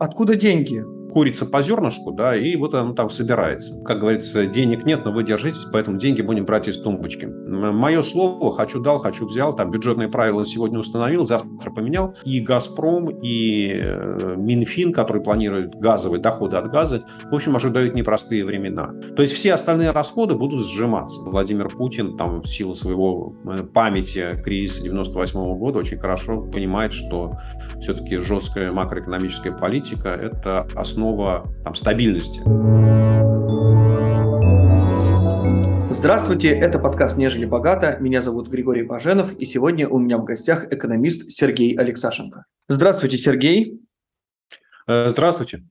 откуда деньги? Курица по зернышку, да, и вот оно там собирается. Как говорится, денег нет, но вы держитесь, поэтому деньги будем брать из тумбочки. Мое слово «хочу дал, хочу взял», там бюджетные правила сегодня установил, завтра поменял. И «Газпром», и э, Минфин, который планирует газовые доходы от газа, в общем, ожидают непростые времена. То есть все остальные расходы будут сжиматься. Владимир Путин, там, в силу своего э, памяти кризиса 98 -го года, очень хорошо понимает, что все-таки жесткая макроэкономическая политика – это основа основа там, стабильности. Здравствуйте, это подкаст «Нежели богато». Меня зовут Григорий Баженов, и сегодня у меня в гостях экономист Сергей Алексашенко. Здравствуйте, Сергей. Э, здравствуйте.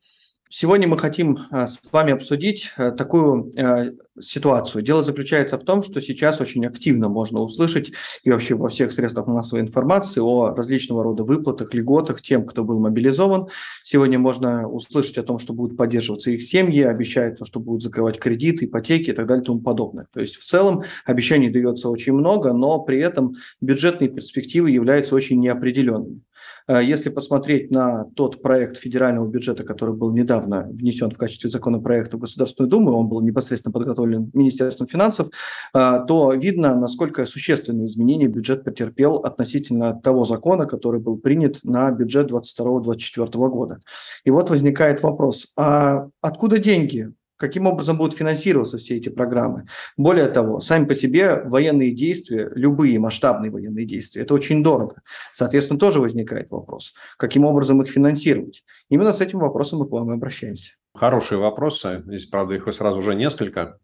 Сегодня мы хотим а, с вами обсудить э, такую э, ситуацию. Дело заключается в том, что сейчас очень активно можно услышать и вообще во всех средствах массовой информации о различного рода выплатах, льготах тем, кто был мобилизован. Сегодня можно услышать о том, что будут поддерживаться их семьи, обещают, что будут закрывать кредиты, ипотеки и так далее и тому подобное. То есть в целом обещаний дается очень много, но при этом бюджетные перспективы являются очень неопределенными. Э, если посмотреть на тот проект федерального бюджета, который был недавно внесен в качестве законопроекта в Государственную Думу, он был непосредственно подготовлен Министерством финансов, э, то видно, насколько существенные изменения бюджет потерпел относительно того закона, который был принят на бюджет 2022-2024 года. И вот возникает вопрос, а откуда деньги каким образом будут финансироваться все эти программы. Более того, сами по себе военные действия, любые масштабные военные действия, это очень дорого. Соответственно, тоже возникает вопрос, каким образом их финансировать. Именно с этим вопросом мы к вам и обращаемся. Хорошие вопросы. Здесь, правда, их сразу уже несколько.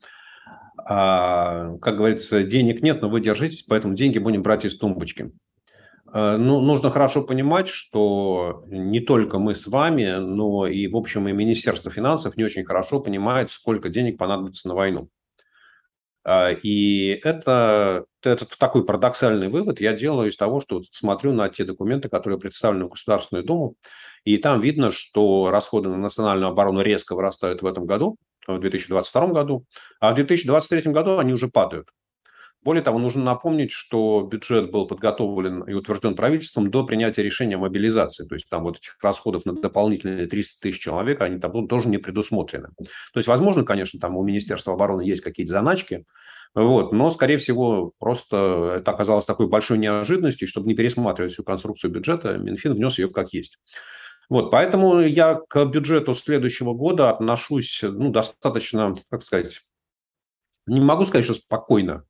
А, как говорится, денег нет, но вы держитесь, поэтому деньги будем брать из тумбочки. Э, ну, нужно хорошо понимать, что не только мы с вами, но и, в общем, и Министерство финансов не очень хорошо понимает, сколько денег понадобится на войну. Э, и это, это такой парадоксальный вывод я делаю из того, что смотрю на те документы, которые представлены в Государственную Думу, и там видно, что расходы на национальную оборону резко вырастают в этом году, в 2022 году, а в 2023 году они уже падают. Более того, нужно напомнить, что бюджет был подготовлен и утвержден правительством до принятия решения о мобилизации. То есть там вот этих расходов на дополнительные 300 тысяч человек, они там тоже не предусмотрены. То есть, возможно, конечно, там у Министерства обороны есть какие-то заначки, вот, но, скорее всего, просто это оказалось такой большой неожиданностью, чтобы не пересматривать всю конструкцию бюджета, Минфин внес ее как есть. Вот, поэтому я к бюджету следующего года отношусь ну, достаточно, как сказать, не могу сказать, что спокойно,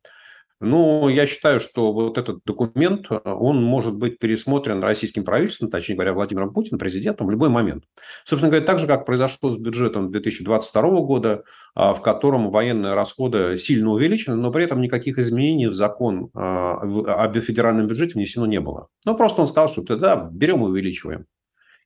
ну, я считаю, что вот этот документ, э, он может быть пересмотрен российским правительством, точнее говоря, Владимиром Путиным, президентом, в любой момент. Собственно говоря, так же, как произошло с бюджетом 2022 года, а, в котором военные расходы сильно увеличены, но при этом никаких изменений в закон а, о федеральном бюджете внесено не было. Ну, просто он сказал, что да, берем и увеличиваем.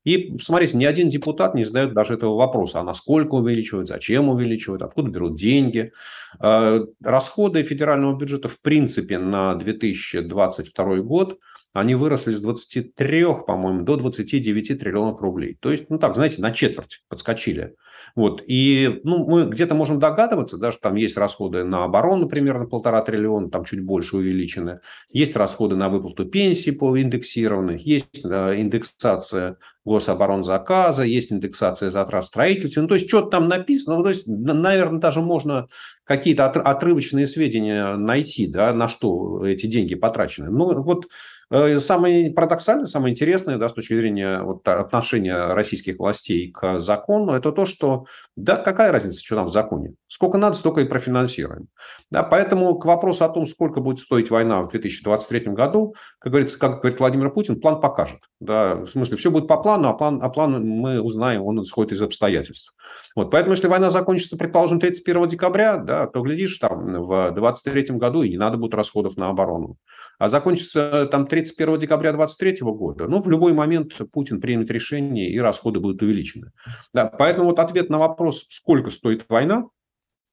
И, смотрите, ни один депутат не задает даже этого вопроса, а насколько увеличивают, зачем увеличивают, откуда берут деньги. А, расходы федерального бюджета в принципе на 2022 год они выросли с 23, по-моему, до 29 триллионов рублей. То есть, ну так, знаете, на четверть подскочили. Вот. И ну, мы где-то можем догадываться, да, что там есть расходы на оборону примерно полтора триллиона, там чуть больше увеличены. Есть расходы на выплату пенсии по индексированных, есть да, индексация гособоронзаказа, есть индексация затрат строительства. Ну, то есть, что-то там написано. Ну, то есть, наверное, даже можно какие-то отрывочные сведения найти, да, на что эти деньги потрачены. Ну, вот самое парадоксальное, самое интересное да, с точки зрения вот, отношения российских властей к закону, это то, что да, какая разница, что там в законе? Сколько надо, столько и профинансируем. Да, поэтому к вопросу о том, сколько будет стоить война в 2023 году, как говорится, как говорит Владимир Путин, план покажет. Да, в смысле, все будет по плану, а план, а план мы узнаем, он исходит из обстоятельств. Вот, поэтому, если война закончится, предположим, 31 декабря, да, то, глядишь, там в 2023 году и не надо будет расходов на оборону. А закончится там 31 декабря 2023 года, ну, в любой момент Путин примет решение, и расходы будут увеличены. Да, поэтому вот ответ на вопрос, сколько стоит война,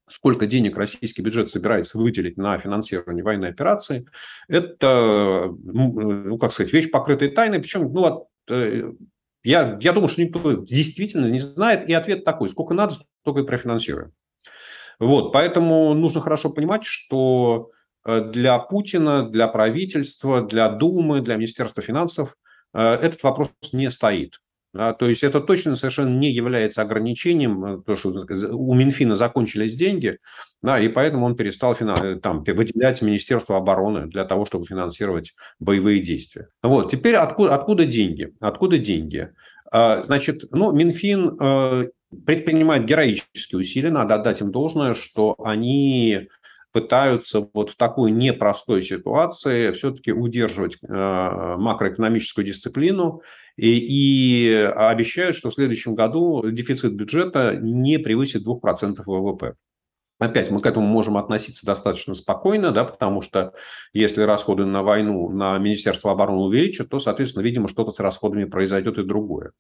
сколько денег российский бюджет собирается выделить на финансирование военной операции, это, ну, как сказать, вещь покрытая тайной. Причем, ну, вот, э, я, я думаю, что никто действительно не знает. И ответ такой, сколько надо, столько и профинансируем. Вот, поэтому нужно хорошо понимать, что Э, для Путина, для правительства, для Думы, для Министерства финансов э, этот вопрос не стоит. Да, то есть это точно совершенно не является ограничением, э, то, что у Минфина закончились деньги, да, и поэтому он перестал финан... там, выделять Министерство обороны для того, чтобы финансировать боевые действия. Вот, теперь откуда, откуда деньги? Откуда деньги? А, значит, ну, Минфин э, предпринимает героические усилия, надо отдать им должное, что они пытаются вот в такой непростой ситуации все-таки удерживать э, макроэкономическую дисциплину и, и обещают, что в следующем году дефицит бюджета не превысит 2% ВВП. Опять мы к этому можем относиться достаточно спокойно, да, потому что если расходы на войну на Министерство обороны увеличат, то, соответственно, видимо, что-то с расходами произойдет и другое.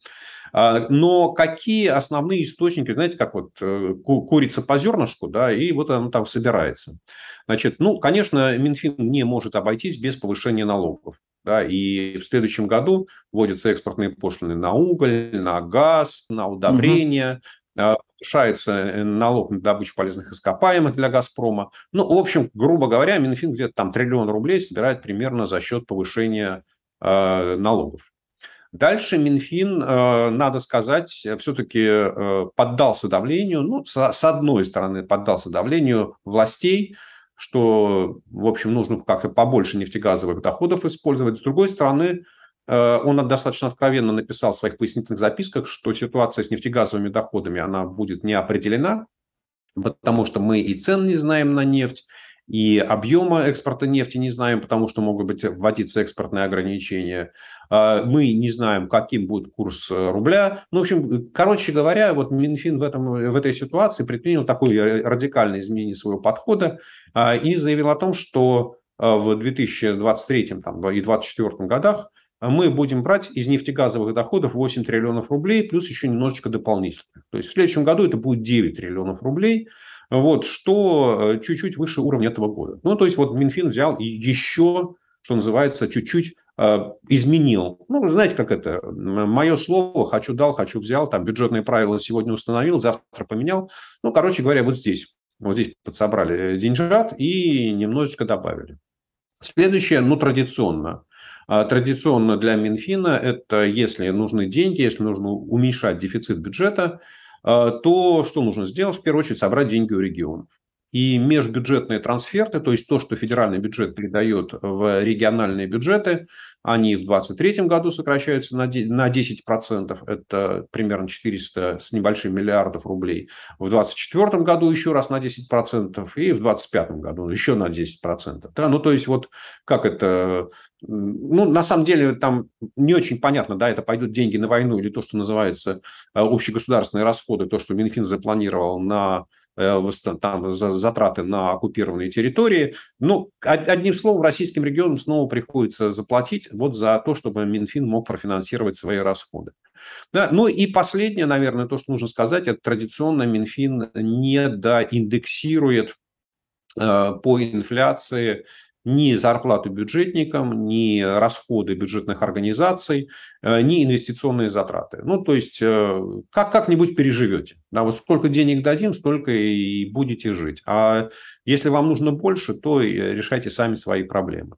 А, но какие основные источники, знаете, как вот э, курица по зернышку, да, и вот она там собирается. Значит, ну, конечно, Минфин не может обойтись без повышения налогов. Да, и в следующем году вводятся экспортные пошлины на уголь, на газ, на удобрения, угу повышается э, налог на добычу полезных ископаемых для «Газпрома». Ну, в общем, грубо говоря, Минфин где-то там триллион рублей собирает примерно за счет повышения э, налогов. Дальше Минфин, э, надо сказать, все-таки э, поддался давлению, ну, с, с одной стороны, поддался давлению властей, что, в общем, нужно как-то побольше нефтегазовых доходов использовать. С другой стороны, Э, он достаточно откровенно написал в своих пояснительных записках, что ситуация с нефтегазовыми доходами, она будет не определена, потому что мы и цен не знаем на нефть, и объема экспорта нефти не знаем, потому что могут быть вводиться экспортные ограничения. Э, мы не знаем, каким будет курс э, рубля. Ну, в общем, короче говоря, вот Минфин в, этом, в этой ситуации предпринял такое радикальное изменение своего подхода и заявил о том, что в 2023 там, и 2024 годах мы будем брать из нефтегазовых доходов 8 триллионов рублей, плюс еще немножечко дополнительно. То есть в следующем году это будет 9 триллионов рублей, вот, что э, чуть-чуть выше уровня этого года. Ну, то есть вот Минфин взял и еще, что называется, чуть-чуть э, изменил. Ну, знаете, как это, мое слово, хочу дал, хочу взял, там бюджетные правила сегодня установил, завтра поменял. Ну, короче говоря, вот здесь, вот здесь подсобрали деньжат и немножечко добавили. Следующее, ну, традиционно – а традиционно для Минфина это если нужны деньги, если нужно уменьшать дефицит бюджета, а, то что нужно сделать? В первую очередь собрать деньги у регионов. И межбюджетные трансферты, то есть то, что федеральный бюджет передает в региональные бюджеты, они в 2023 году сокращаются на 10%, это примерно 400 с небольшим миллиардов рублей. В 2024 году еще раз на 10%, и в 2025 году еще на 10%. Да? Ну, то есть, вот как это... Ну, на самом деле, там не очень понятно, да, это пойдут деньги на войну или то, что называется э, общегосударственные расходы, то, что Минфин запланировал на там, затраты на оккупированные территории. Ну, одним словом, российским регионам снова приходится заплатить вот за то, чтобы Минфин мог профинансировать свои расходы. Да, ну и последнее, наверное, то, что нужно сказать, это традиционно Минфин не доиндексирует э, по инфляции ни зарплату бюджетникам, ни расходы бюджетных организаций, э, ни инвестиционные затраты. Ну, то есть, э, как, как-нибудь переживете. Да, вот сколько денег дадим, столько и будете жить. А если вам нужно больше, то решайте сами свои проблемы.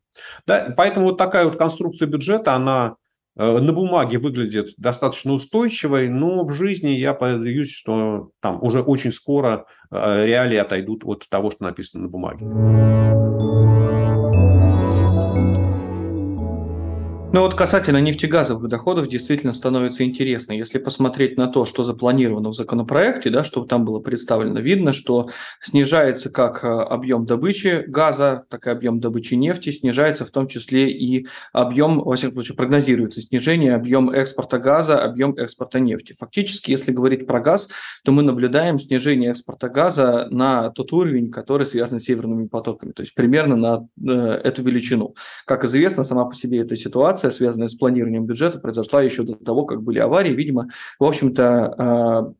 Да, поэтому вот такая вот конструкция бюджета, она э, на бумаге выглядит достаточно устойчивой, но в жизни я боюсь, что там уже очень скоро реалии отойдут от того, что написано на бумаге. Ну вот касательно нефтегазовых доходов действительно становится интересно. Если посмотреть на то, что запланировано в законопроекте, да, что там было представлено, видно, что снижается как э, объем добычи газа, так и объем добычи нефти, снижается в том числе и объем, во всяком случае прогнозируется снижение объем экспорта газа, объем экспорта нефти. Фактически, если говорить про газ, то мы наблюдаем снижение экспорта газа на тот уровень, который связан с северными потоками, то есть примерно на э, эту величину. Как известно, сама по себе эта ситуация ситуация, связанная с планированием бюджета, произошла еще до того, как были аварии. Видимо, в общем-то, а,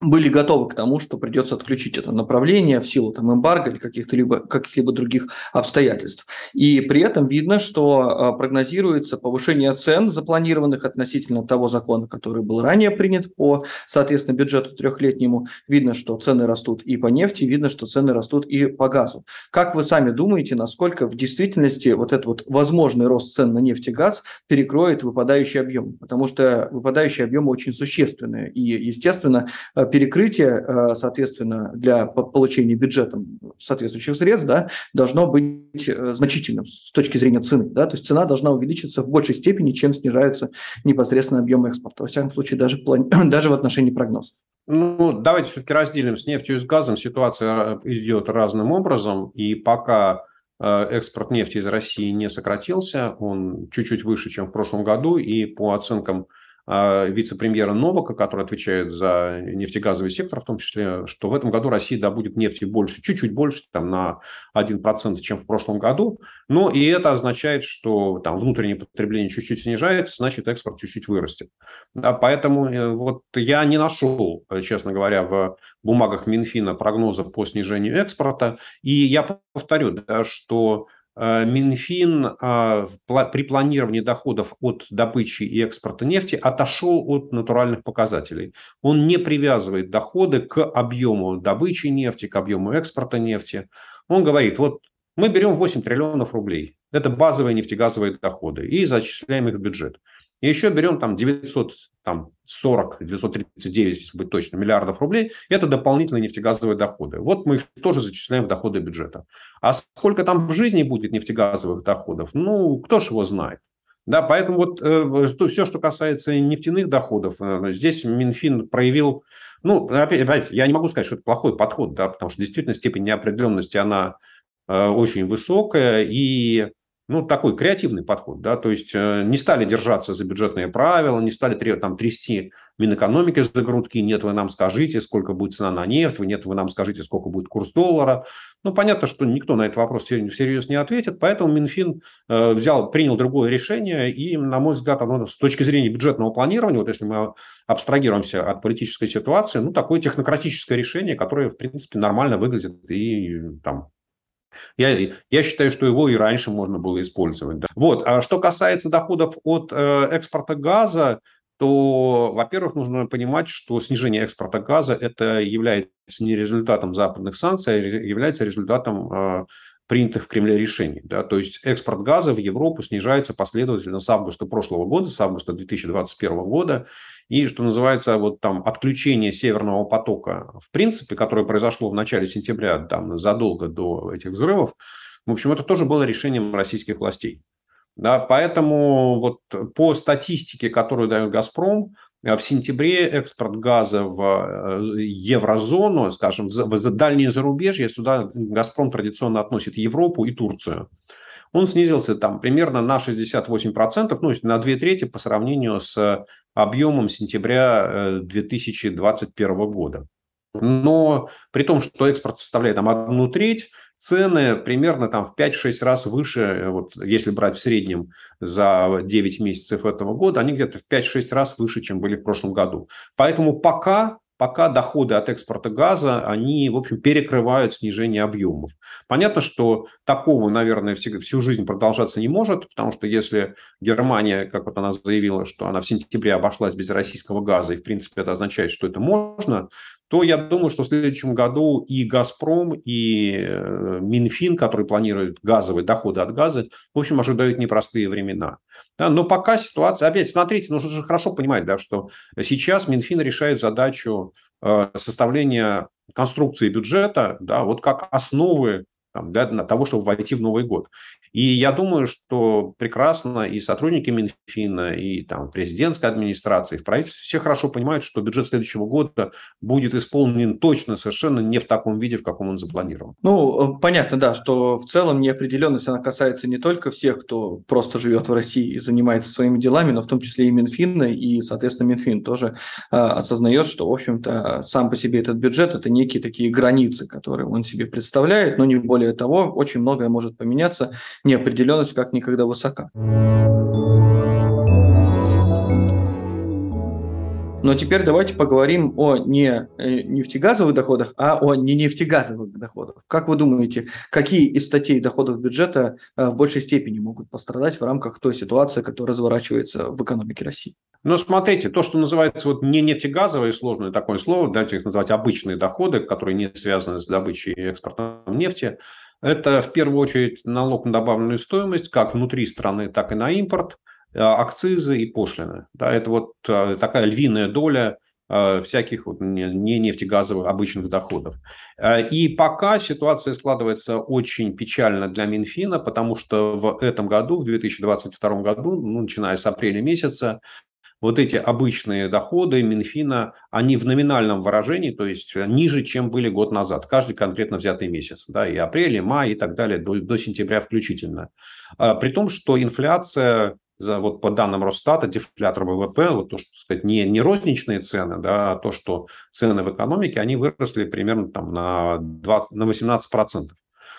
были готовы к тому, что придется отключить это направление в силу там, эмбарго или каких-то либо, каких-либо других обстоятельств. И при этом видно, что а, прогнозируется повышение цен, запланированных относительно того закона, который был ранее принят по, соответственно, бюджету трехлетнему. Видно, что цены растут и по нефти, видно, что цены растут и по газу. Как вы сами думаете, насколько в действительности вот этот вот возможный рост цен на нефть и газ перекроет выпадающий объем? Потому что выпадающие объемы очень существенные. И, естественно, перекрытие, э, соответственно, для получения бюджетом соответствующих средств, да, должно быть э, значительным с точки зрения цены. Да? То есть цена должна увеличиться в большей степени, чем снижаются непосредственно объемы экспорта. Во всяком случае, даже в, плане, даже в отношении прогнозов. Ну, давайте все-таки разделим с нефтью и с газом. Ситуация идет разным образом, и пока э, экспорт нефти из России не сократился, он чуть-чуть выше, чем в прошлом году, и по оценкам вице-премьера Новака, который отвечает за нефтегазовый сектор, в том числе, что в этом году Россия добудет нефти больше, чуть-чуть больше, там, на 1%, чем в прошлом году. Но и это означает, что там внутреннее потребление чуть-чуть снижается, значит, экспорт чуть-чуть вырастет. Да, поэтому э, вот я не нашел, честно говоря, в бумагах Минфина прогноза по снижению экспорта. И я повторю, да, что Э, Минфин а, при планировании доходов от добычи и экспорта нефти отошел от натуральных показателей. Он не привязывает доходы к объему добычи нефти, к объему экспорта нефти. Он говорит, вот мы берем 8 триллионов рублей, это базовые нефтегазовые доходы, и зачисляем их в бюджет. И еще берем там 940, 939, если быть точно, миллиардов рублей. Это дополнительные нефтегазовые доходы. Вот мы их тоже зачисляем в доходы бюджета. А сколько там в жизни будет нефтегазовых доходов, ну, кто ж его знает. Да, поэтому вот э, все, что касается нефтяных доходов, э, здесь Минфин проявил, ну, опять, опять, я не могу сказать, что это плохой подход, да, потому что действительно степень неопределенности, она э, очень высокая, и ну, такой креативный подход, да, то есть э, не стали держаться за бюджетные правила, не стали там трясти Минэкономики за грудки, нет, вы нам скажите, сколько будет цена на нефть, нет, вы нам скажите, сколько будет курс доллара. Ну, понятно, что никто на этот вопрос всерьез не ответит, поэтому Минфин э, взял, принял другое решение, и, на мой взгляд, оно с точки зрения бюджетного планирования, вот если мы абстрагируемся от политической ситуации, ну, такое технократическое решение, которое, в принципе, нормально выглядит и там я, я считаю, что его и раньше можно было использовать. Да. Вот. А что касается доходов от э, экспорта газа, то, во-первых, нужно понимать, что снижение экспорта газа это является не результатом западных санкций, а является результатом э, принятых в Кремле решений. Да? То есть экспорт газа в Европу снижается последовательно с августа прошлого года, с августа 2021 года. И, что называется, вот там отключение Северного потока, в принципе, которое произошло в начале сентября, там, задолго до этих взрывов, в общем, это тоже было решением российских властей. Да, поэтому вот по статистике, которую дает «Газпром», в сентябре экспорт газа в э, еврозону, скажем, в дальние зарубежье, сюда «Газпром» традиционно относит Европу и Турцию. Он снизился там примерно на 68%, ну, на две трети по сравнению с объемом сентября 2021 э, года. Но при том, что экспорт составляет там одну треть, цены примерно там в 5-6 раз выше, э, вот если брать в среднем за 9 месяцев этого года, они где-то в 5-6 раз выше, чем были в прошлом году. Поэтому пока пока доходы от экспорта газа, они, в общем, перекрывают снижение объемов. Понятно, что такого, наверное, всю жизнь продолжаться не может, потому что если Германия, как вот она заявила, что она в сентябре обошлась без российского газа, и, в принципе, это означает, что это можно, то я думаю, что в следующем году и «Газпром», и э, Минфин, который планирует газовые доходы от газа, в общем, ожидают непростые времена. Да, но пока ситуация... Опять, смотрите, нужно же хорошо понимать, да, что сейчас Минфин решает задачу э, составления конструкции бюджета, да, вот как основы там, для того, чтобы войти в Новый год. И я думаю, что прекрасно и сотрудники Минфина, и там президентской администрации, в правительстве все хорошо понимают, что бюджет следующего года будет исполнен точно, совершенно не в таком виде, в каком он запланирован. Ну, понятно, да, что в целом неопределенность, она касается не только всех, кто просто живет в России и занимается своими делами, но в том числе и Минфина, и, соответственно, Минфин тоже э, осознает, что, в общем-то, сам по себе этот бюджет – это некие такие границы, которые он себе представляет, но не более того, очень многое может поменяться неопределенность как никогда высока. Но теперь давайте поговорим о не э, нефтегазовых доходах, а о не нефтегазовых доходах. Как вы думаете, какие из статей доходов бюджета э, в большей степени могут пострадать в рамках той ситуации, которая разворачивается в экономике России? Ну, смотрите, то, что называется вот не нефтегазовые, сложное такое слово, давайте их называть обычные доходы, которые не связаны с добычей и экспортом нефти, это в первую очередь налог на добавленную стоимость, как внутри страны, так и на импорт – Э, акцизы и пошлины. Да, это вот э, такая львиная доля э, всяких не нефтегазовых обычных доходов. И пока ситуация складывается очень печально для Минфина, потому что в этом году, в 2022 году, ну, начиная с апреля месяца, вот эти обычные доходы Минфина, они в номинальном выражении, то есть ниже, чем были год назад, каждый конкретно взятый месяц, да, и апрель, и май, и так далее, до, до сентября включительно. При том, что инфляция за, вот по данным Росстата, дефлятор ВВП, вот то, что сказать, не, не розничные цены, да, а то, что цены в экономике, они выросли примерно там на, 20, на 18%.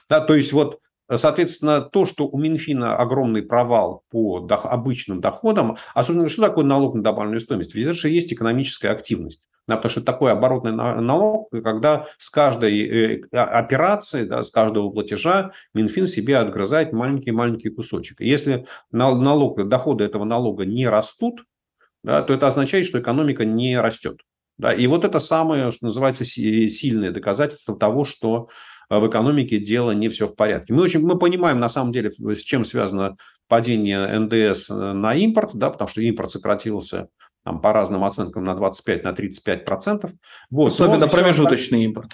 Да, то есть вот Соответственно, то, что у Минфина огромный провал по обычным доходам, особенно что такое налог на добавленную стоимость? Ведь это же есть экономическая активность. Да, потому что такой оборотный налог, когда с каждой э, операции, да, с каждого платежа Минфин себе отгрызает маленький-маленький кусочек. если налог, доходы этого налога не растут, да, то это означает, что экономика не растет. Да, и вот это самое, что называется, сильное доказательство того, что э, в экономике дело не все в порядке. Мы, очень, мы понимаем, на самом деле, с чем связано падение НДС э, на импорт, да, потому что импорт сократился там, по разным оценкам на 25-35%. На 35%. Вот. Особенно промежуточный все... импорт.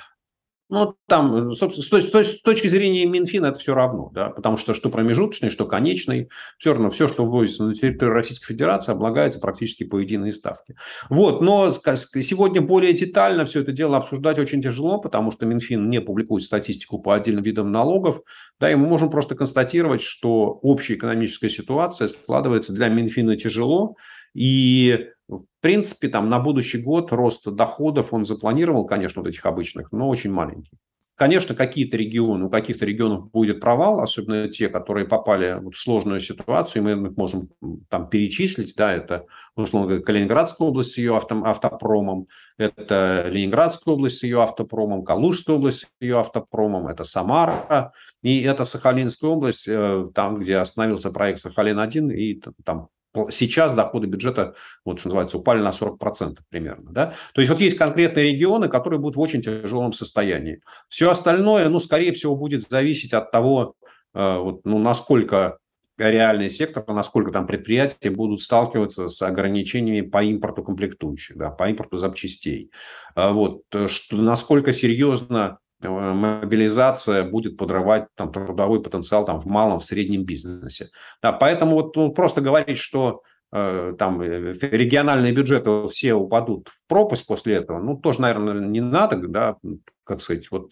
Ну, там, собственно, с, с, с точки зрения Минфина это все равно, да, потому что что промежуточный, что конечный, все равно все, что ввозится на территорию Российской Федерации, облагается практически по единой ставке. Вот, но сегодня более детально все это дело обсуждать очень тяжело, потому что Минфин не публикует статистику по отдельным видам налогов, да, и мы можем просто констатировать, что общая экономическая ситуация складывается для Минфина тяжело, и в принципе, там на будущий год рост доходов он запланировал, конечно, вот этих обычных, но очень маленький. Конечно, какие-то регионы, у каких-то регионов будет провал, особенно те, которые попали в сложную ситуацию, и мы их можем там перечислить, да, это, условно говоря, Калининградская область с ее авто, автопромом, это Ленинградская область с ее автопромом, Калужская область с ее автопромом, это Самара, и это Сахалинская область, э, там, где остановился проект Сахалин-1, и там Сейчас доходы бюджета, вот что называется, упали на 40% примерно. Да? То есть вот есть конкретные регионы, которые будут в очень тяжелом состоянии. Все остальное, ну, скорее всего, будет зависеть от того, э, вот, ну, насколько реальный сектор, насколько там предприятия будут сталкиваться с ограничениями по импорту комплектующих, да, по импорту запчастей. А вот, э, что, насколько серьезно мобилизация будет подрывать там, трудовой потенциал там, в малом, в среднем бизнесе. Да, поэтому вот ну, просто говорить, что э, там э, региональные бюджеты все упадут в пропасть после этого, ну, тоже, наверное, не надо, да, как сказать, вот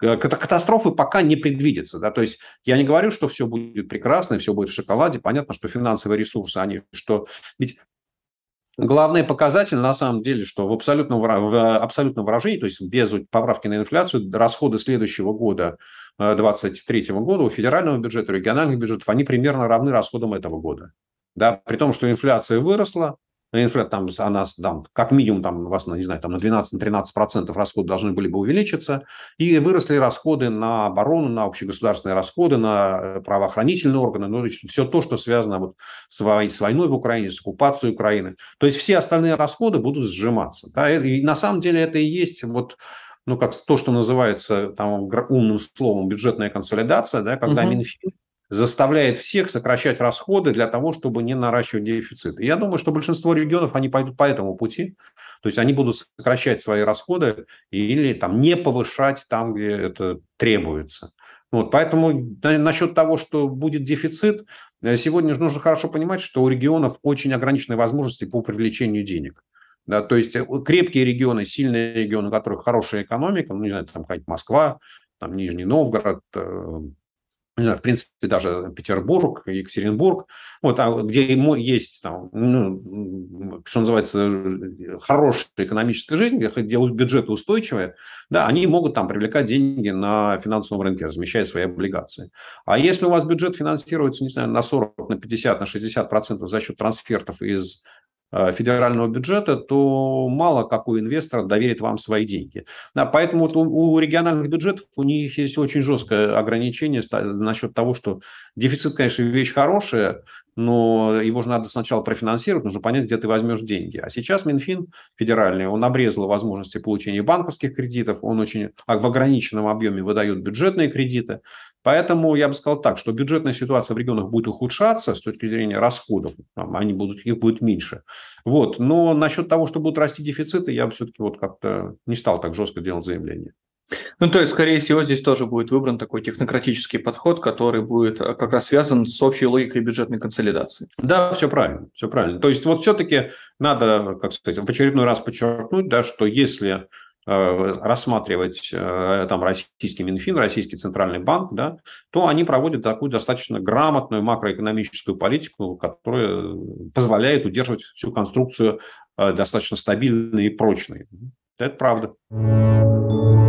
катастрофы пока не предвидится. Да? То есть я не говорю, что все будет прекрасно, все будет в шоколаде. Понятно, что финансовые ресурсы, они что... Ведь Главный показатель, на самом деле, что в абсолютном, в абсолютном выражении, то есть без поправки на инфляцию, расходы следующего года, 2023 э, года, у федерального бюджета, региональных бюджетов, они примерно равны расходам этого года. Да, при том, что инфляция выросла, инфляция там, она там, как минимум там, у вас, не знаю, там на 12-13% процентов расходы должны были бы увеличиться, и выросли расходы на оборону, на общегосударственные расходы, на э, правоохранительные органы, ну, все то, что связано вот с, с войной в Украине, с оккупацией Украины. То есть все остальные расходы будут сжиматься. Да? И на самом деле это и есть вот ну, как то, что называется там, умным словом бюджетная консолидация, да, когда угу. Минфин заставляет всех сокращать расходы для того, чтобы не наращивать дефицит. Я думаю, что большинство регионов, они пойдут по этому пути. То есть они будут сокращать свои расходы или там не повышать там, где это требуется. Вот, поэтому насчет того, что будет дефицит, э, сегодня нужно хорошо понимать, что у регионов очень ограниченные возможности по привлечению денег. Да, то есть э, крепкие регионы, сильные регионы, у которых хорошая экономика, ну, не знаю, там какая-нибудь Москва, там Нижний Новгород, э, не знаю, в принципе, даже Петербург, Екатеринбург, вот, а где есть, там, ну, что называется, хорошая экономическая жизнь, где бюджеты устойчивые, да, они могут там привлекать деньги на финансовом рынке, размещая свои облигации. А если у вас бюджет финансируется, не знаю, на 40, на 50, на 60 процентов за счет трансфертов из федерального бюджета, то мало какой инвестор доверит вам свои деньги. Да, поэтому вот у, у региональных бюджетов у них есть очень жесткое ограничение насчет того, что дефицит, конечно, вещь хорошая, но его же надо сначала профинансировать, нужно понять, где ты возьмешь деньги. А сейчас Минфин федеральный, он обрезал возможности получения банковских кредитов, он очень в ограниченном объеме выдает бюджетные кредиты. Поэтому я бы сказал так, что бюджетная ситуация в регионах будет ухудшаться с точки зрения расходов, они будут, их будет меньше. Вот. Но насчет того, что будут расти дефициты, я бы все-таки вот как-то не стал так жестко делать заявление. Ну, то есть, скорее всего, здесь тоже будет выбран такой технократический подход, который будет э, как раз связан с общей логикой бюджетной консолидации. Да, все правильно, все правильно. То есть, вот все-таки надо, как сказать, в очередной раз подчеркнуть, да, что если э, рассматривать э, там российский Минфин, российский центральный банк, да, то они проводят такую достаточно грамотную макроэкономическую политику, которая позволяет удерживать всю конструкцию достаточно стабильной и прочной. Это правда.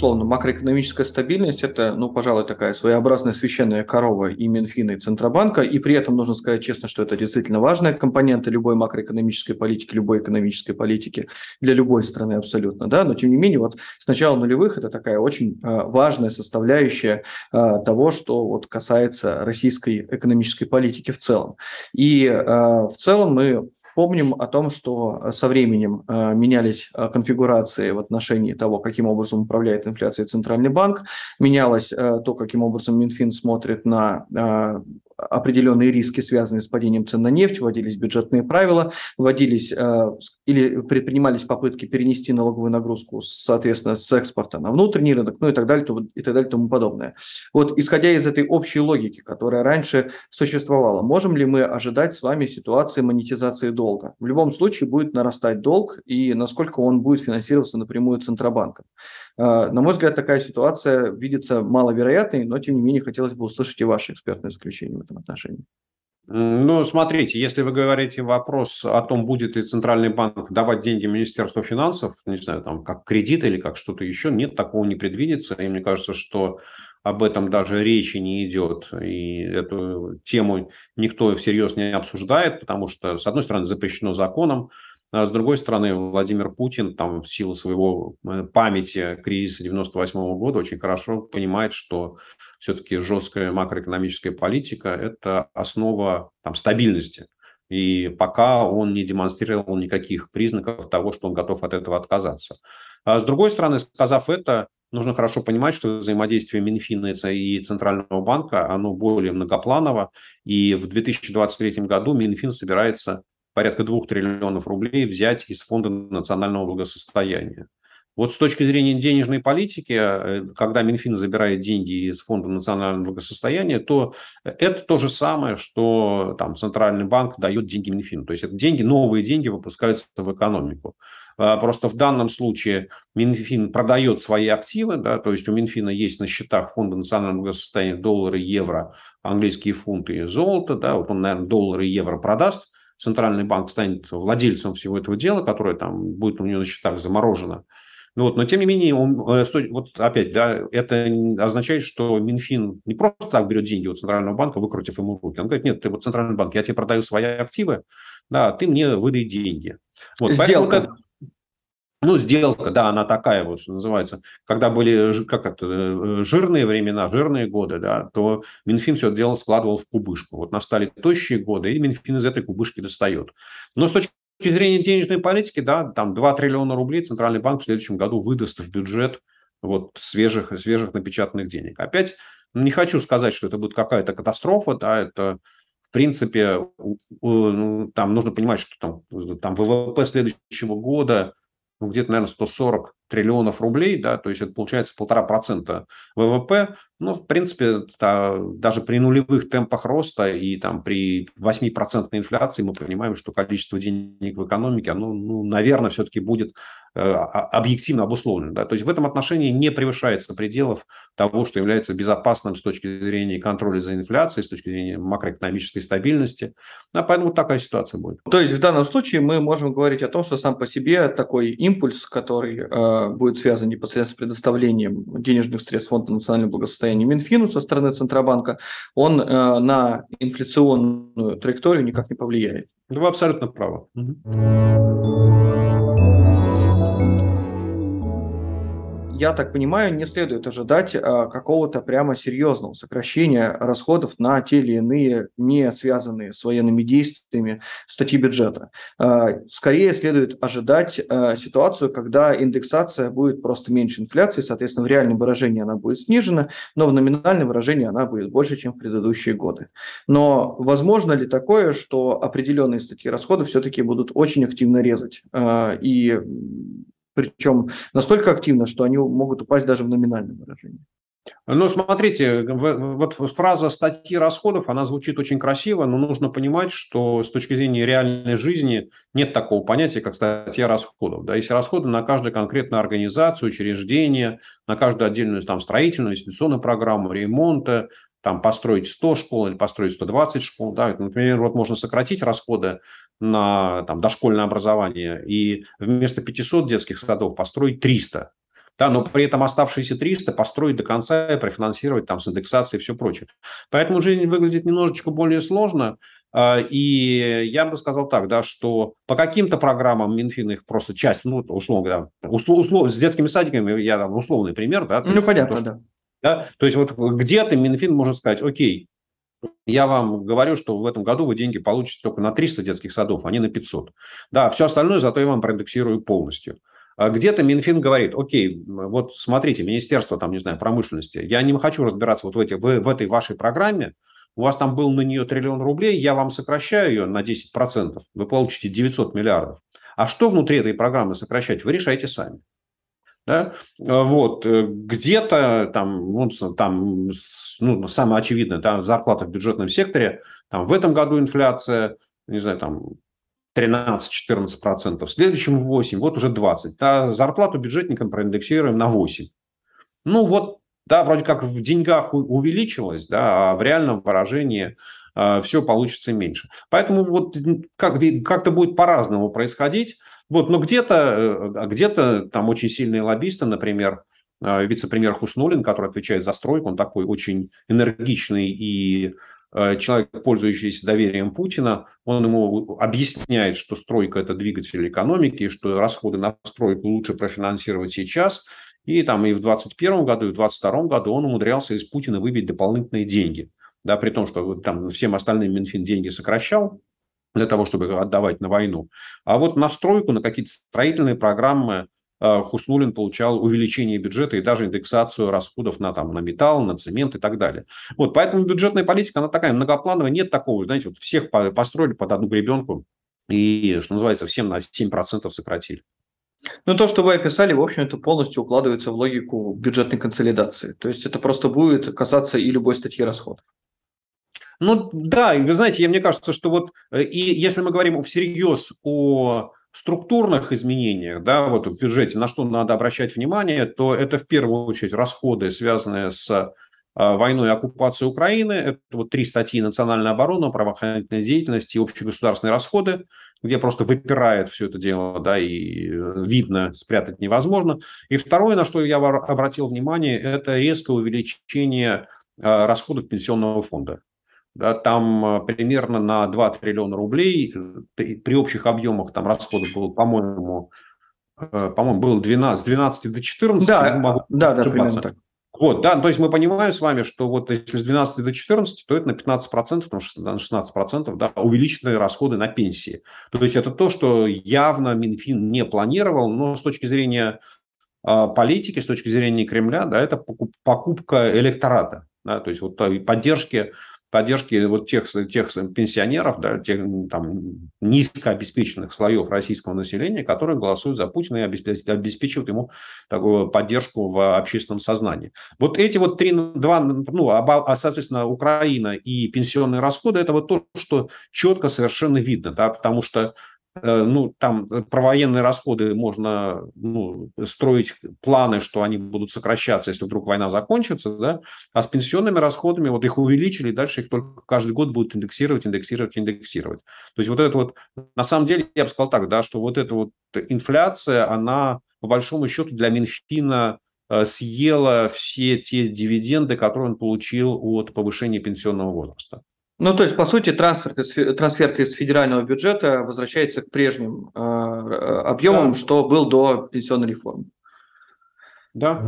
Безусловно, макроэкономическая стабильность – это, ну, пожалуй, такая своеобразная священная корова и Минфина, и Центробанка, и при этом нужно сказать честно, что это действительно важная компонента любой макроэкономической политики, любой экономической политики для любой страны абсолютно, да, но тем не менее вот с начала нулевых это такая очень э, важная составляющая э, того, что вот касается российской экономической политики в целом. И э, в целом мы Помним о том, что со временем э, менялись э, конфигурации в отношении того, каким образом управляет инфляцией Центральный банк, менялось э, то, каким образом Минфин смотрит на определенные риски, связанные с падением цен на нефть, вводились бюджетные правила, вводились э, или предпринимались попытки перенести налоговую нагрузку, соответственно, с экспорта на внутренний рынок, ну и так далее, и так далее, тому подобное. Вот исходя из этой общей логики, которая раньше существовала, можем ли мы ожидать с вами ситуации монетизации долга? В любом случае будет нарастать долг, и насколько он будет финансироваться напрямую Центробанком. Э, на мой взгляд, такая ситуация видится маловероятной, но тем не менее хотелось бы услышать и ваше экспертное заключение в этом отношении. Ну, смотрите, если вы говорите вопрос о том, будет ли Центральный банк давать деньги Министерству финансов, не знаю, там, как кредит или как что-то еще, нет, такого не предвидится. И мне кажется, что об этом даже речи не идет. И эту тему никто всерьез не обсуждает, потому что, с одной стороны, запрещено законом, а с другой стороны, Владимир Путин, там, в силу своего э, памяти кризиса 98 года, очень хорошо понимает, что все-таки жесткая макроэкономическая политика – это основа там, стабильности. И пока он не демонстрировал никаких признаков того, что он готов от этого отказаться. А с другой стороны, сказав это, нужно хорошо понимать, что взаимодействие Минфина и Центрального банка, оно более многопланово. И в 2023 году Минфин собирается порядка 2 триллионов рублей взять из Фонда национального благосостояния. Вот с точки зрения денежной политики, э, когда Минфин забирает деньги из Фонда национального благосостояния, то это то же самое, что там, Центральный банк дает деньги Минфину. То есть это деньги, новые деньги выпускаются в экономику. А, просто в данном случае Минфин продает свои активы, да, то есть у Минфина есть на счетах Фонда национального благосостояния доллары, евро, английские фунты и золото. Да, вот он, наверное, доллары и евро продаст, Центральный банк станет владельцем всего этого дела, которое там будет у него на счетах заморожено. Ну, вот, но тем не менее, он, э, вот опять, да, это означает, что Минфин не просто так берет деньги у Центрального банка, выкрутив ему руки. Он говорит, нет, ты вот Центральный банк, я тебе продаю свои активы, да, ты мне выдай деньги. Вот, Сделка. Ну, сделка, да, она такая вот, что называется. Когда были как это, э, жирные времена, жирные годы, да, то Минфин все дело складывал в кубышку. Вот настали тощие годы, и Минфин из этой кубышки достает. Но с точки зрения денежной политики, да, там 2 триллиона рублей Центральный банк в следующем году выдаст в бюджет вот свежих, свежих напечатанных денег. Опять не хочу сказать, что это будет какая-то катастрофа, да, это в принципе, ну, там нужно понимать, что там, там ВВП следующего года ну, где-то, наверное, 140 триллионов рублей, да, то есть это получается полтора процента ВВП, ну, в принципе, да, даже при нулевых темпах роста и там при 8% инфляции мы понимаем, что количество денег в экономике, оно, ну, наверное, все-таки будет э, объективно обусловлено. Да? То есть в этом отношении не превышается пределов того, что является безопасным с точки зрения контроля за инфляцией, с точки зрения макроэкономической стабильности. А поэтому такая ситуация будет. То есть в данном случае мы можем говорить о том, что сам по себе такой импульс, который э, будет связан непосредственно с предоставлением денежных средств Фонда национального благосостояния Минфину со стороны Центробанка, он на инфляционную траекторию никак не повлияет. Вы абсолютно правы. Я так понимаю, не следует ожидать а, какого-то прямо серьезного сокращения расходов на те или иные не связанные с военными действиями статьи бюджета. А, скорее следует ожидать а, ситуацию, когда индексация будет просто меньше инфляции, соответственно, в реальном выражении она будет снижена, но в номинальном выражении она будет больше, чем в предыдущие годы. Но возможно ли такое, что определенные статьи расходов все-таки будут очень активно резать? И причем настолько активно, что они могут упасть даже в номинальном выражении. Ну, смотрите, вот фраза статьи расходов, она звучит очень красиво, но нужно понимать, что с точки зрения реальной жизни нет такого понятия, как статья расходов. Да, есть расходы на каждую конкретную организацию, учреждение, на каждую отдельную там, строительную, инвестиционную программу, ремонта, там построить 100 школ или построить 120 школ. Да? Например, вот можно сократить расходы на там, дошкольное образование и вместо 500 детских садов построить 300. Да, но при этом оставшиеся 300 построить до конца и профинансировать там с индексацией и все прочее. Поэтому жизнь выглядит немножечко более сложно. А, и я бы сказал так, да, что по каким-то программам Минфин их просто часть, ну, условно, да, услов, услов, с детскими садиками, я там условный пример, да. Ну, понятно, то, да. Да? То есть вот где-то Минфин может сказать, окей, я вам говорю, что в этом году вы деньги получите только на 300 детских садов, а не на 500. Да, все остальное зато я вам проиндексирую полностью. А где-то Минфин говорит, окей, вот смотрите, Министерство там, не знаю, промышленности, я не хочу разбираться вот в, эти, в, в этой вашей программе, у вас там был на нее триллион рублей, я вам сокращаю ее на 10%, вы получите 900 миллиардов. А что внутри этой программы сокращать, вы решаете сами. Да? А вот. Э, где-то там, ну, там ну, самое очевидное, там зарплата в бюджетном секторе, там в этом году инфляция, не знаю, там 13-14%, в следующем 8%, вот уже 20%. А зарплату бюджетникам проиндексируем на 8%. Ну вот, да, вроде как в деньгах увеличилось, да, а в реальном выражении э, все получится меньше. Поэтому вот как, как-то будет по-разному происходить. Вот, но где-то э, где там очень сильные лоббисты, например, э, вице-премьер Хуснулин, который отвечает за стройку, он такой очень энергичный и э, человек, пользующийся доверием Путина, он ему объясняет, что стройка – это двигатель экономики, что расходы на стройку лучше профинансировать сейчас. И там и в 2021 году, и в 2022 году он умудрялся из Путина выбить дополнительные деньги. Да, при том, что там всем остальным Минфин деньги сокращал, для того, чтобы отдавать на войну. А вот на стройку, на какие-то строительные программы э, Хуснулин получал увеличение бюджета и даже индексацию расходов на, там, на металл, на цемент и так далее. Вот, поэтому бюджетная политика, она такая многоплановая, нет такого, знаете, вот всех построили под одну гребенку и, что называется, всем на 7% сократили. Ну, то, что вы описали, в общем, это полностью укладывается в логику бюджетной консолидации. То есть это просто будет касаться и любой статьи расходов. Ну да, вы знаете, мне кажется, что вот э, и если мы говорим всерьез о структурных изменениях, да, вот в бюджете, на что надо обращать внимание, то это в первую очередь расходы, связанные с э, войной и оккупацией Украины. Это вот три статьи «Национальная оборона», «Правоохранительная деятельность» и «Общегосударственные расходы», где просто выпирает все это дело, да, и э, видно, спрятать невозможно. И второе, на что я обратил внимание, это резкое увеличение расходов пенсионного фонда да, там э, примерно на 2 триллиона рублей, э, при общих объемах там расходов было, по-моему, э, по-моему, было 12, с 12 до 14. Да, могу да, да, примерно так. Вот, да, то есть мы понимаем с вами, что вот если с 12 до 14, то это на 15%, потому что на 16% да, увеличенные расходы на пенсии. То есть это то, что явно Минфин не планировал, но с точки зрения э, политики, с точки зрения Кремля, да, это покупка электората. Да, то есть вот поддержки поддержки вот тех, тех пенсионеров, да, тех там, низкообеспеченных слоев российского населения, которые голосуют за Путина и обеспечивают ему такую поддержку в общественном сознании. Вот эти вот три, два, ну, а, соответственно, Украина и пенсионные расходы, это вот то, что четко совершенно видно, да, потому что ну, там э, про военные расходы можно ну, строить планы, что они будут сокращаться, если вдруг война закончится, да, а с пенсионными расходами вот их увеличили, дальше их только каждый год будут индексировать, индексировать, индексировать. То есть вот это вот, на самом деле, я бы сказал так, да, что вот эта вот инфляция, она по большому счету для Минфина э, съела все те дивиденды, которые он получил от повышения пенсионного возраста. Ну, то есть, по сути, трансферты, трансферты из федерального бюджета возвращаются к прежним э, объемам, да. что был до пенсионной реформы. Да.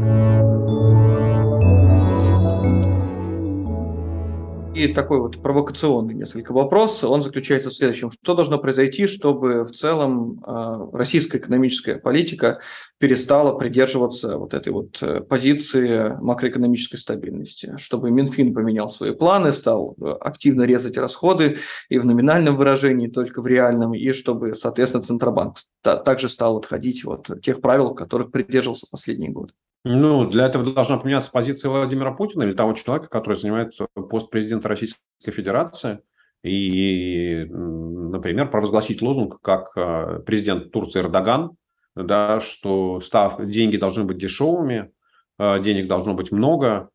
И такой вот провокационный несколько вопрос, он заключается в следующем. Что должно произойти, чтобы в целом э, российская экономическая политика перестала придерживаться вот этой вот э, позиции макроэкономической стабильности? Чтобы Минфин поменял свои планы, стал э, активно резать расходы и в номинальном выражении, только в реальном, и чтобы, соответственно, Центробанк также стал отходить от тех правил, которых придерживался последние годы. Ну, для этого должна поменяться позиция Владимира Путина или того человека, который занимает пост президента Российской Федерации. И, например, провозгласить лозунг, как э, президент Турции Эрдоган, да, что став, деньги должны быть дешевыми, э, денег должно быть много,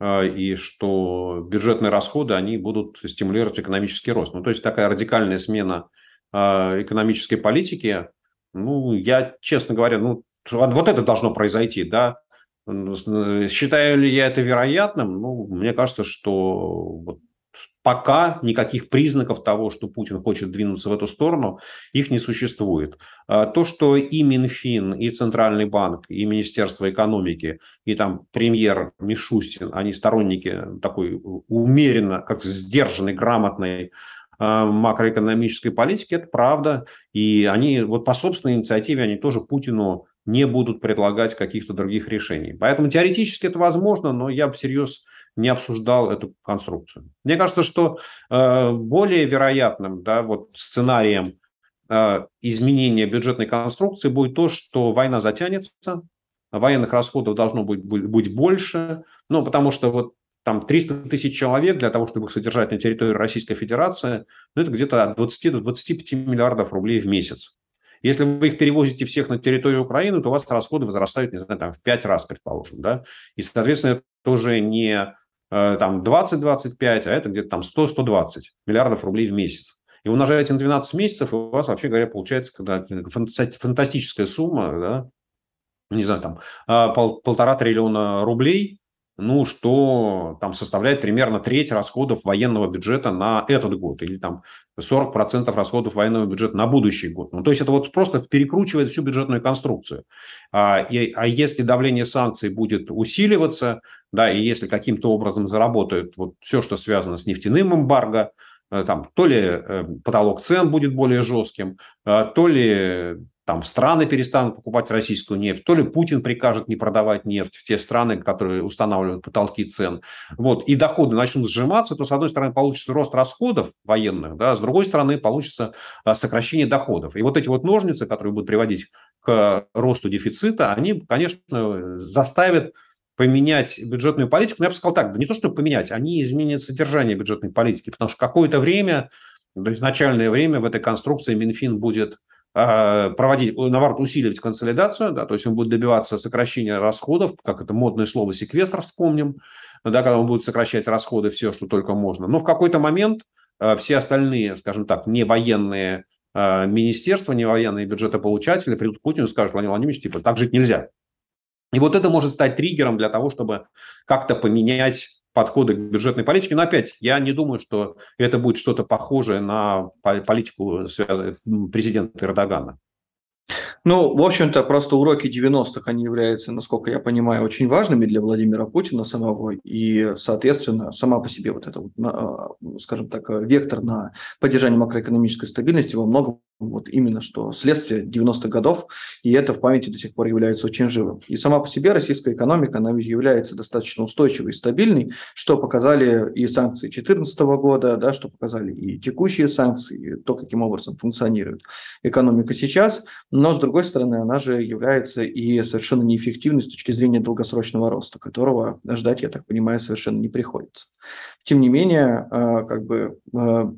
э, и что бюджетные расходы, они будут стимулировать экономический рост. Ну, то есть такая радикальная смена экономической политики, ну, я, честно говоря, ну, вот это должно произойти, да, Считаю ли я это вероятным? Ну, мне кажется, что вот пока никаких признаков того, что Путин хочет двинуться в эту сторону, их не существует. А то, что и Минфин, и Центральный банк, и Министерство экономики, и там премьер Мишустин, они сторонники такой умеренно, как сдержанной, грамотной а, макроэкономической политики, это правда. И они вот по собственной инициативе, они тоже Путину не будут предлагать каких-то других решений. Поэтому теоретически это возможно, но я бы всерьез не обсуждал эту конструкцию. Мне кажется, что э, более вероятным да, вот сценарием э, изменения бюджетной конструкции будет то, что война затянется, военных расходов должно быть, быть больше, ну, потому что вот там 300 тысяч человек для того, чтобы их содержать на территории Российской Федерации, ну, это где-то от 20 до 25 миллиардов рублей в месяц. Если вы их перевозите всех на территорию Украины, то у вас расходы возрастают, не знаю, там, в 5 раз, предположим, да, и, соответственно, это уже не э, там 20-25, а это где-то там 100-120 миллиардов рублей в месяц. И умножаете на 12 месяцев, у вас, вообще говоря, получается когда фантастическая сумма, да, не знаю, там а, пол, полтора триллиона рублей, ну, что там составляет примерно треть расходов военного бюджета на этот год, или там 40% расходов военного бюджета на будущий год. Ну, то есть это вот просто перекручивает всю бюджетную конструкцию. А, и, а если давление санкций будет усиливаться, да, и если каким-то образом заработают вот все, что связано с нефтяным эмбарго, э, там, то ли э, потолок цен будет более жестким, э, то ли там страны перестанут покупать российскую нефть, то ли Путин прикажет не продавать нефть в те страны, которые устанавливают потолки цен, вот, и доходы начнут сжиматься, то, с одной стороны, получится рост расходов военных, да, с другой стороны, получится а, сокращение доходов. И вот эти вот ножницы, которые будут приводить к росту дефицита, они, конечно, заставят поменять бюджетную политику. Но я бы сказал так, не то, что поменять, они изменят содержание бюджетной политики, потому что какое-то время, то есть начальное время в этой конструкции Минфин будет проводить, наоборот, усиливать консолидацию, да, то есть он будет добиваться сокращения расходов, как это модное слово секвестр вспомним, да, когда он будет сокращать расходы все, что только можно. Но в какой-то момент а, все остальные, скажем так, не военные министерства, не военные бюджетополучатели придут к Путину и скажут, Владимир Владимирович, типа, так жить нельзя. И вот это может стать триггером для того, чтобы как-то поменять подходы к бюджетной политике. Но опять, я не думаю, что это будет что-то похожее на политику президента Эрдогана. Ну, в общем-то, просто уроки 90-х, они являются, насколько я понимаю, очень важными для Владимира Путина самого. И, соответственно, сама по себе вот это, вот, а, скажем так, вектор на поддержание макроэкономической стабильности во многом вот именно что следствие 90-х годов, и это в памяти до сих пор является очень живым. И сама по себе российская экономика, она является достаточно устойчивой и стабильной, что показали и санкции 2014 года, да, что показали и текущие санкции, и то, каким образом функционирует экономика сейчас. Но, с другой стороны, она же является и совершенно неэффективной с точки зрения долгосрочного роста, которого ждать, я так понимаю, совершенно не приходится. Тем не менее, а, как бы а,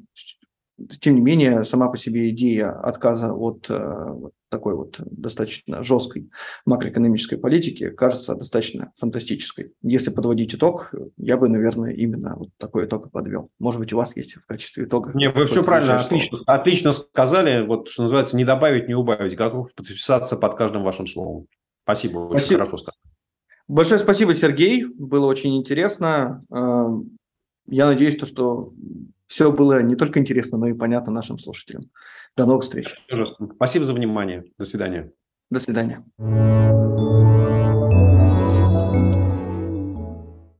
тем не менее, сама по себе идея отказа от э, такой вот достаточно жесткой макроэкономической политики кажется достаточно фантастической. Если подводить итог, я бы, наверное, именно вот такой итог и подвел. Может быть, у вас есть в качестве итога? Нет, вы все правильно, отлично, отлично сказали. Вот, что называется, не добавить, не убавить. Готов подписаться под каждым вашим словом. Спасибо, очень Спасибо. хорошо сказано. Большое спасибо, Сергей. Было очень интересно. Э, Я надеюсь, то, что все было не только интересно, но и понятно нашим слушателям. До новых встреч. Спасибо за внимание. До свидания. До свидания.